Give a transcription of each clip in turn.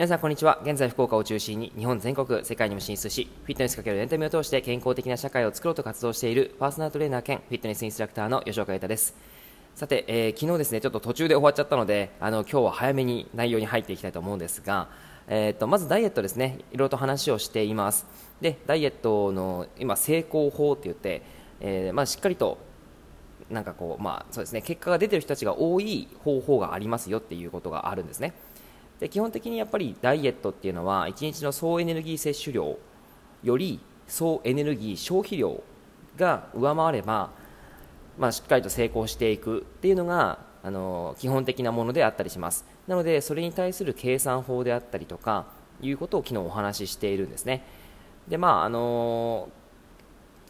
皆さんこんにちは。現在福岡を中心に日本全国世界にも進出しフィットネスかけるエンタメを通して健康的な社会を作ろうと活動しているパーソナルトレーナー兼フィットネスインストラクターの吉岡裕太です。さて、えー、昨日ですねちょっと途中で終わっちゃったのであの今日は早めに内容に入っていきたいと思うんですがえーと、まずダイエットですね。いろいろと話をしています。でダイエットの今成功法って言って、えー、まあ、しっかりとなんかこう、まそうですね、結果が出てる人たちが多い方法がありますよっていうことがあるんですね。で基本的にやっぱりダイエットっていうのは1日の総エネルギー摂取量より総エネルギー消費量が上回れば、まあ、しっかりと成功していくっていうのがあの基本的なものであったりします。なのでそれに対する計算法であったりとかいうことを昨日お話ししているんですね。でまああの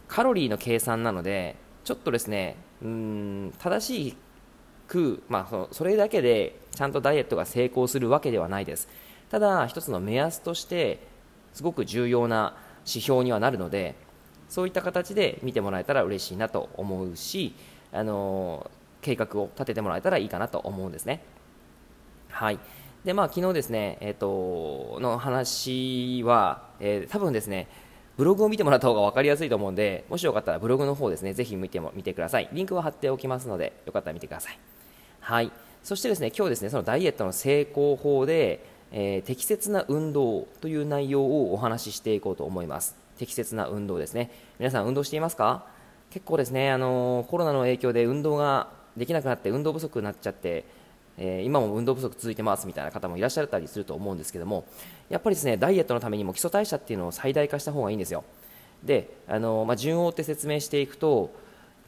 カロリーの計算なのでちょっとですねうん正しいく、まあ、それだけでちゃんとダイエットが成功するわけではないですただ一つの目安としてすごく重要な指標にはなるのでそういった形で見てもらえたら嬉しいなと思うしあの計画を立ててもらえたらいいかなと思うんですねはいでまあ昨日ですねえっ、ー、との話は、えー、多分ですねブログを見てもらった方が分かりやすいと思うんで、もしよかったらブログの方ですね、ぜひ見ても見てください。リンクは貼っておきますので、よかったら見てください。はい、そしてですね今日ですねそのダイエットの成功法で、えー、適切な運動という内容をお話ししていこうと思います。適切な運動ですね。皆さん運動していますか？結構ですねあのコロナの影響で運動ができなくなって運動不足になっちゃってえ、今も運動不足続いてますみたいな方もいらっしゃったりすると思うんですけどもやっぱりですねダイエットのためにも基礎代謝っていうのを最大化した方がいいんですよ。であの、まあ、順を追って説明していくと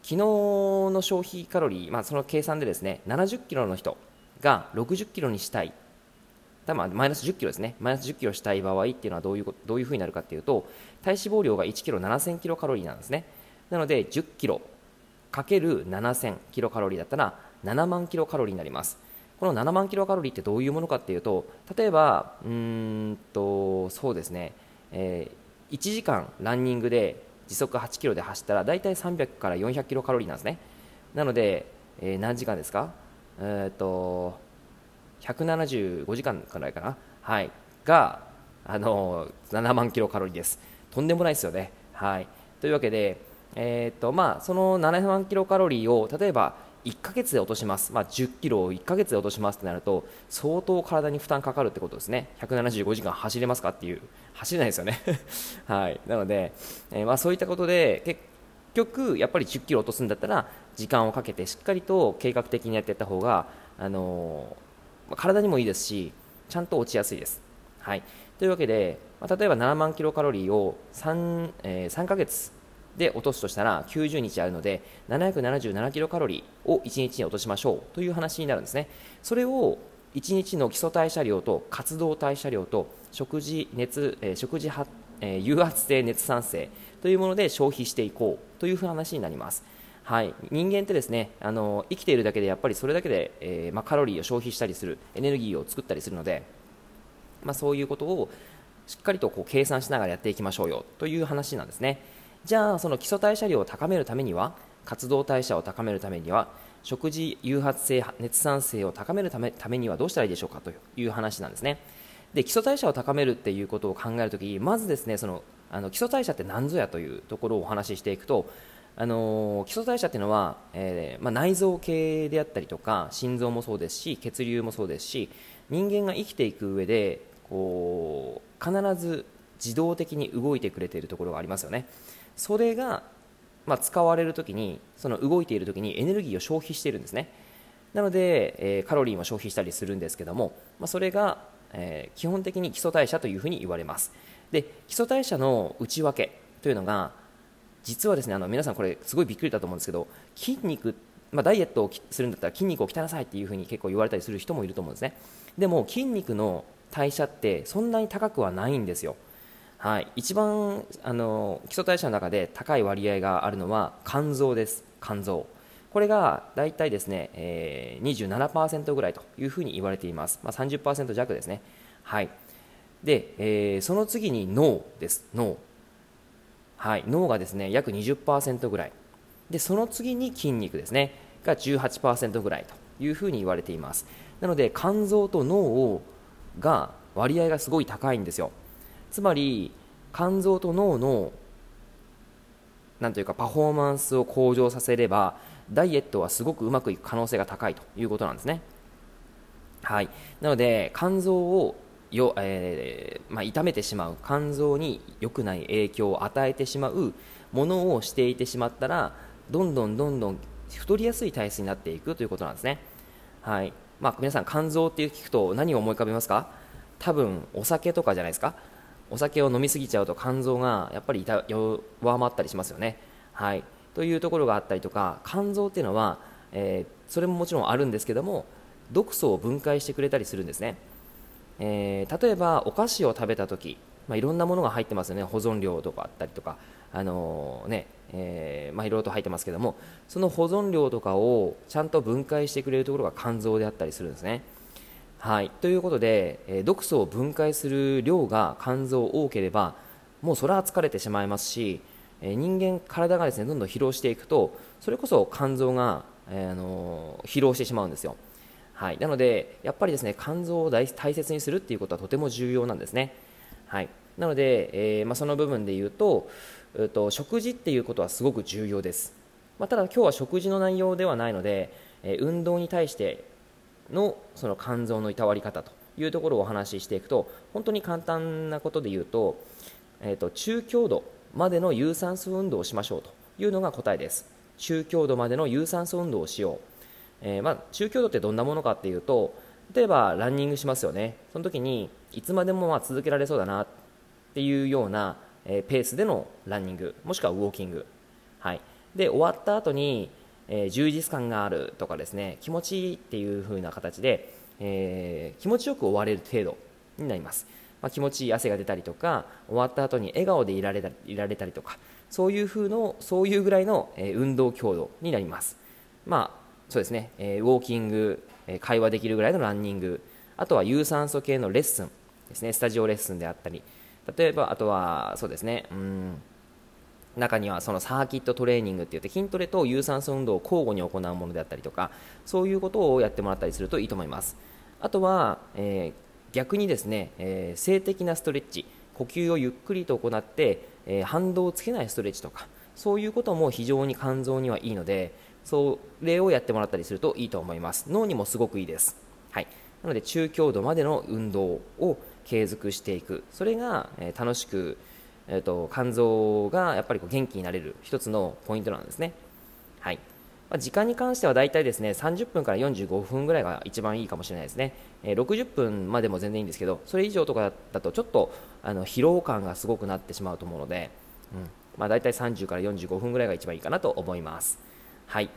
昨日の消費カロリー、まあ、その計算でですね70キロの人が60キロにしたい。多分マイナス10キロですね。マイナス10キロしたい場合っていうのはどういうどういうふうになるかっていうと体脂肪量が1キロ7000キロカロリーなんですね。なので10キロかける7000キロカロリーだったら7万キロカロリーになります。この7万キロカロリーってどういうものかっていうと例えばうんとそうですね、えー、1時間ランニングで時速8キロで走ったら大体300から400キロカロリーなんですね。なので、えー、何時間ですか？えっ、と175時間くらいかな？はい。があの7万キロカロリーです。とんでもないですよね。はい。というわけでえーとまあ、その7万キロカロリーを例えば1ヶ月で落とします、まあ、10キロを1ヶ月で落としますとなると相当体に負担かかるってことですね。175時間走れますかっていう。走れないですよね。はい。なので、えー、まあ、そういったことで結局やっぱり10キロ落とすんだったら時間をかけてしっかりと計画的にやっていった方が、あのー、体にもいいですしちゃんと落ちやすいです、はい、というわけで、まあ、例えば7万キロカロリーを 3,、えー、3ヶ月で落とすとしたら90日あるので777キロカロリーを1日に落としましょうという話になるんですね。それを1日の基礎代謝量と活動代謝量と食事熱、えー、食事は、えー、誘発性熱産生というもので消費していこうという話になります。はい、人間ってですねあの生きているだけでやっぱりそれだけで、えー、まあ、カロリーを消費したりするエネルギーを作ったりするので、まあ、そういうことをしっかりとこう計算しながらやっていきましょうよという話なんですね。じゃあその基礎代謝量を高めるためには活動代謝を高めるためには食事誘発性熱産性を高めるためためにはどうしたらいいでしょうかという話なんですね。で基礎代謝を高めるっていうことを考えるときまずですねそのあの基礎代謝って何ぞやというところをお話ししていくとあの基礎代謝っていうのは、えー、まあ、内臓系であったりとか心臓もそうですし血流もそうですし人間が生きていく上でこう必ず自動的に動いてくれているところがありますよね。それが、まあ、使われるときにその動いているときにエネルギーを消費しているんですね。なので、えー、カロリーも消費したりするんですけども、まあ、それが、えー、基本的に基礎代謝というふうに言われます。で基礎代謝の内訳というのが実はですねあの皆さんこれすごいびっくりだと思うんですけど筋肉まあ、ダイエットをするんだったら筋肉を鍛えなさいっていうふうに結構言われたりする人もいると思うんですね。でも筋肉の代謝ってそんなに高くはないんですよ。はい、一番あの基礎代謝の中で高い割合があるのは肝臓です、肝臓。これが大体ですね、えー、27%ぐらいというふうに言われています。まあ、30%弱ですね。はい。で、えー、その次に脳です、脳。はい、脳がですね、約20%ぐらい。で、その次に筋肉ですね、が18%ぐらいというふうに言われています。なので、肝臓と脳をが割合がすごい高いんですよつまり肝臓と脳のなんというかパフォーマンスを向上させればダイエットはすごくうまくいく可能性が高いということなんですね。はい。なので肝臓をよ、えー、まあ、痛めてしまう肝臓に良くない影響を与えてしまうものをしていてしまったらどんどんどんどん太りやすい体質になっていくということなんですね。はい。まあ、皆さん、肝臓って聞くと何を思い浮かべますか？多分お酒とかじゃないですか？お酒を飲みすぎちゃうと肝臓がやっぱり弱まったりしますよね。はい、というところがあったりとか肝臓っていうのは、えー、それももちろんあるんですけども毒素を分解してくれたりするんですね。えー、例えばお菓子を食べた時、まあ、いろんなものが入ってますよね保存料とかあったりとか、あのー、ねえ、まあ、いろいろと入ってますけどもその保存料とかをちゃんと分解してくれるところが肝臓であったりするんですね。はい、ということで、えー、毒素を分解する量が肝臓多ければもうそれは疲れてしまいますし、えー、人間体がですねどんどん疲労していくとそれこそ肝臓が、えー、あの疲労してしまうんですよ。はい、なので、やっぱりですね肝臓を大切にするっていうことはとても重要なんですね。はい、なので、え、まあ、その部分で言うと,、えーと、食事っていうことはすごく重要です。まあ、ただ、今日は食事の内容ではないので、え、運動に対してのその肝臓のいたわり方というところをお話ししていくと本当に簡単なことで言うと,、えーと中強度までの有酸素運動をしましょうというのが答えです。中強度までの有酸素運動をしよう。えー、まあ、中強度ってどんなものかっていうと例えばランニングしますよね。その時にいつまでもまあ続けられそうだなっていうような、え、ペースでのランニングもしくはウォーキング、はい、で終わった後に、えー、充実感があるとかですね気持ちいいっていう風な形で、え気持ちよく終われる程度になります、まあ、気持ちいい汗が出たりとか終わった後に笑顔でいられたいられたりとかそういう風のそういうぐらいの、え運動強度になります。まあそうですね、え、ウォーキング、え、会話できるぐらいのランニングあとは有酸素系のレッスンですねスタジオレッスンであったり例えばあとはそうですねうん中にはそのサーキットトレーニングって言って筋トレと有酸素運動を交互に行うものであったりとかそういうことをやってもらったりするといいと思います。あとは、えー、逆にですね、えー、静的なストレッチ呼吸をゆっくりと行って、えー、反動をつけないストレッチとかそういうことも非常に肝臓にはいいのでそれをやってもらったりするといいと思います。脳にもすごくいいです、はい、なので中強度までの運動を継続していく。それが、え、楽しく、えーと、肝臓がやっぱりこう元気になれる一つのポイントなんですね、はいまあ、時間に関しては大体ですね30分から45分ぐらいが一番いいかもしれないですね、えー、60分までも全然いいんですけどそれ以上とかだとちょっとあの疲労感がすごくなってしまうと思うので、うんまあ、大体30から45分ぐらいが一番いいかなと思いますはい。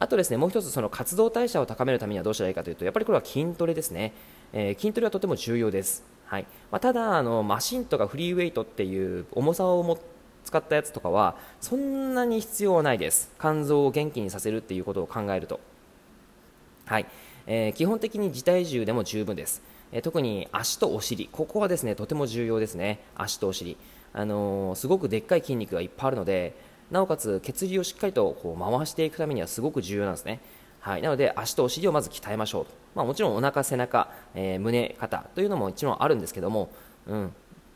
あとですね、もう一つその活動代謝を高めるためにはどうしたらいいかというと、やっぱりこれは筋トレですね。えー、筋トレはとても重要です。はい。まあ、ただ、あの、マシンとかフリーウェイトっていう重さをも使ったやつとかは、そんなに必要はないです。肝臓を元気にさせるっていうことを考えると。はい。えー、基本的に自体重でも十分です。えー、特に足とお尻、ここはですね、とても重要ですね。足とお尻。あのすごくでっかい筋肉がいっぱいあるので、なおかつ血流をしっかりとこう回していくためにはすごく重要なんですね。はい、なので足とお尻をまず鍛えましょうと、まあ、もちろんお腹、背中、えー、胸、肩というのももちろんあるんですけども、うん、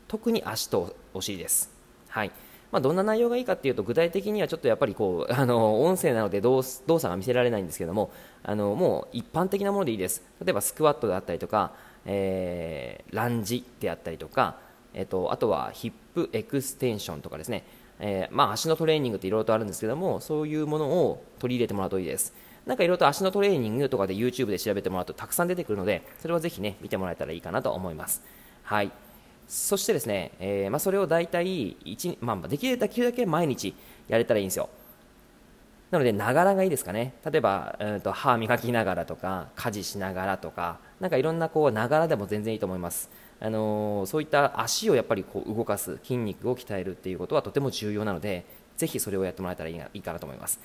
特に足とお尻です。はい。まあ、どんな内容がいいかというと具体的にはちょっとやっぱりこう あの音声なので動作が見せられないんですけどもあのもう一般的なものでいいです。例えばスクワットであったりとか、えー、ランジであったりとか、えーとあとはヒップエクステンションとかですね。えー、まあ、足のトレーニングっていろいろとあるんですけどもそういうものを取り入れてもらうといいです。なんかいろいろと足のトレーニングとかで YouTube で調べてもらうとたくさん出てくるのでそれはぜひね見てもらえたらいいかなと思いますはいそしてですね、えー、まあ、それを大体1、まあ、できるだけ毎日やれたらいいんですよなので、ながらがいいですかね。例えば、うんと歯磨きながらとか、家事しながらとか、なんかいろんなこう、ながらでも全然いいと思います。あのー、そういった足をやっぱりこう動かす筋肉を鍛えるっていうことはとても重要なのでぜひそれをやってもらえたらいいかなと思います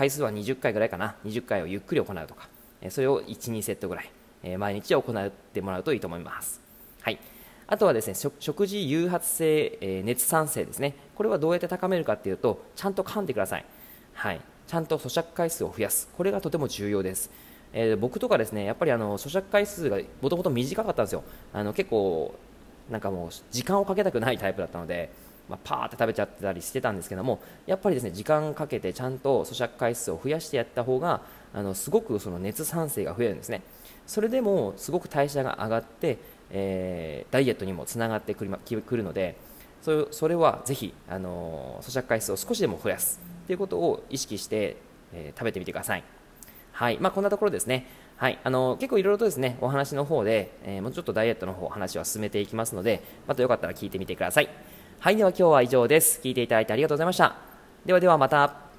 回数は20回ぐらいかな。20回をゆっくり行うとか。それを12セットぐらい。毎日行ってもらうといいと思います。はい。あとはですね食事誘発性、え熱産性ですね。これはどうやって高めるかっていうとちゃんと噛んでください。はい。ちゃんと咀嚼回数を増やす。これがとても重要です。えー、僕とかですねやっぱりあの咀嚼回数がもともと短かったんですよ。あの結構なんかもう時間をかけたくないタイプだったので、まあ、パーって食べちゃってたりしてたんですけどもやっぱりですね時間かけてちゃんと咀嚼回数を増やしてやった方があのすごくその熱産生が増えるんですねそれでもすごく代謝が上がって、えー、ダイエットにもつながってくるのでそそれはぜひ、あの咀嚼回数を少しでも増やすということを意識して、えー、食べてみてください。はいまあ、こんなところですね。はい、あの結構いろいろとですねお話の方で、えー、もうちょっとダイエットの方話は進めていきますので、またよかったら聞いてみてください。はい、では今日は以上です。聞いていただいてありがとうございました。ではではまた。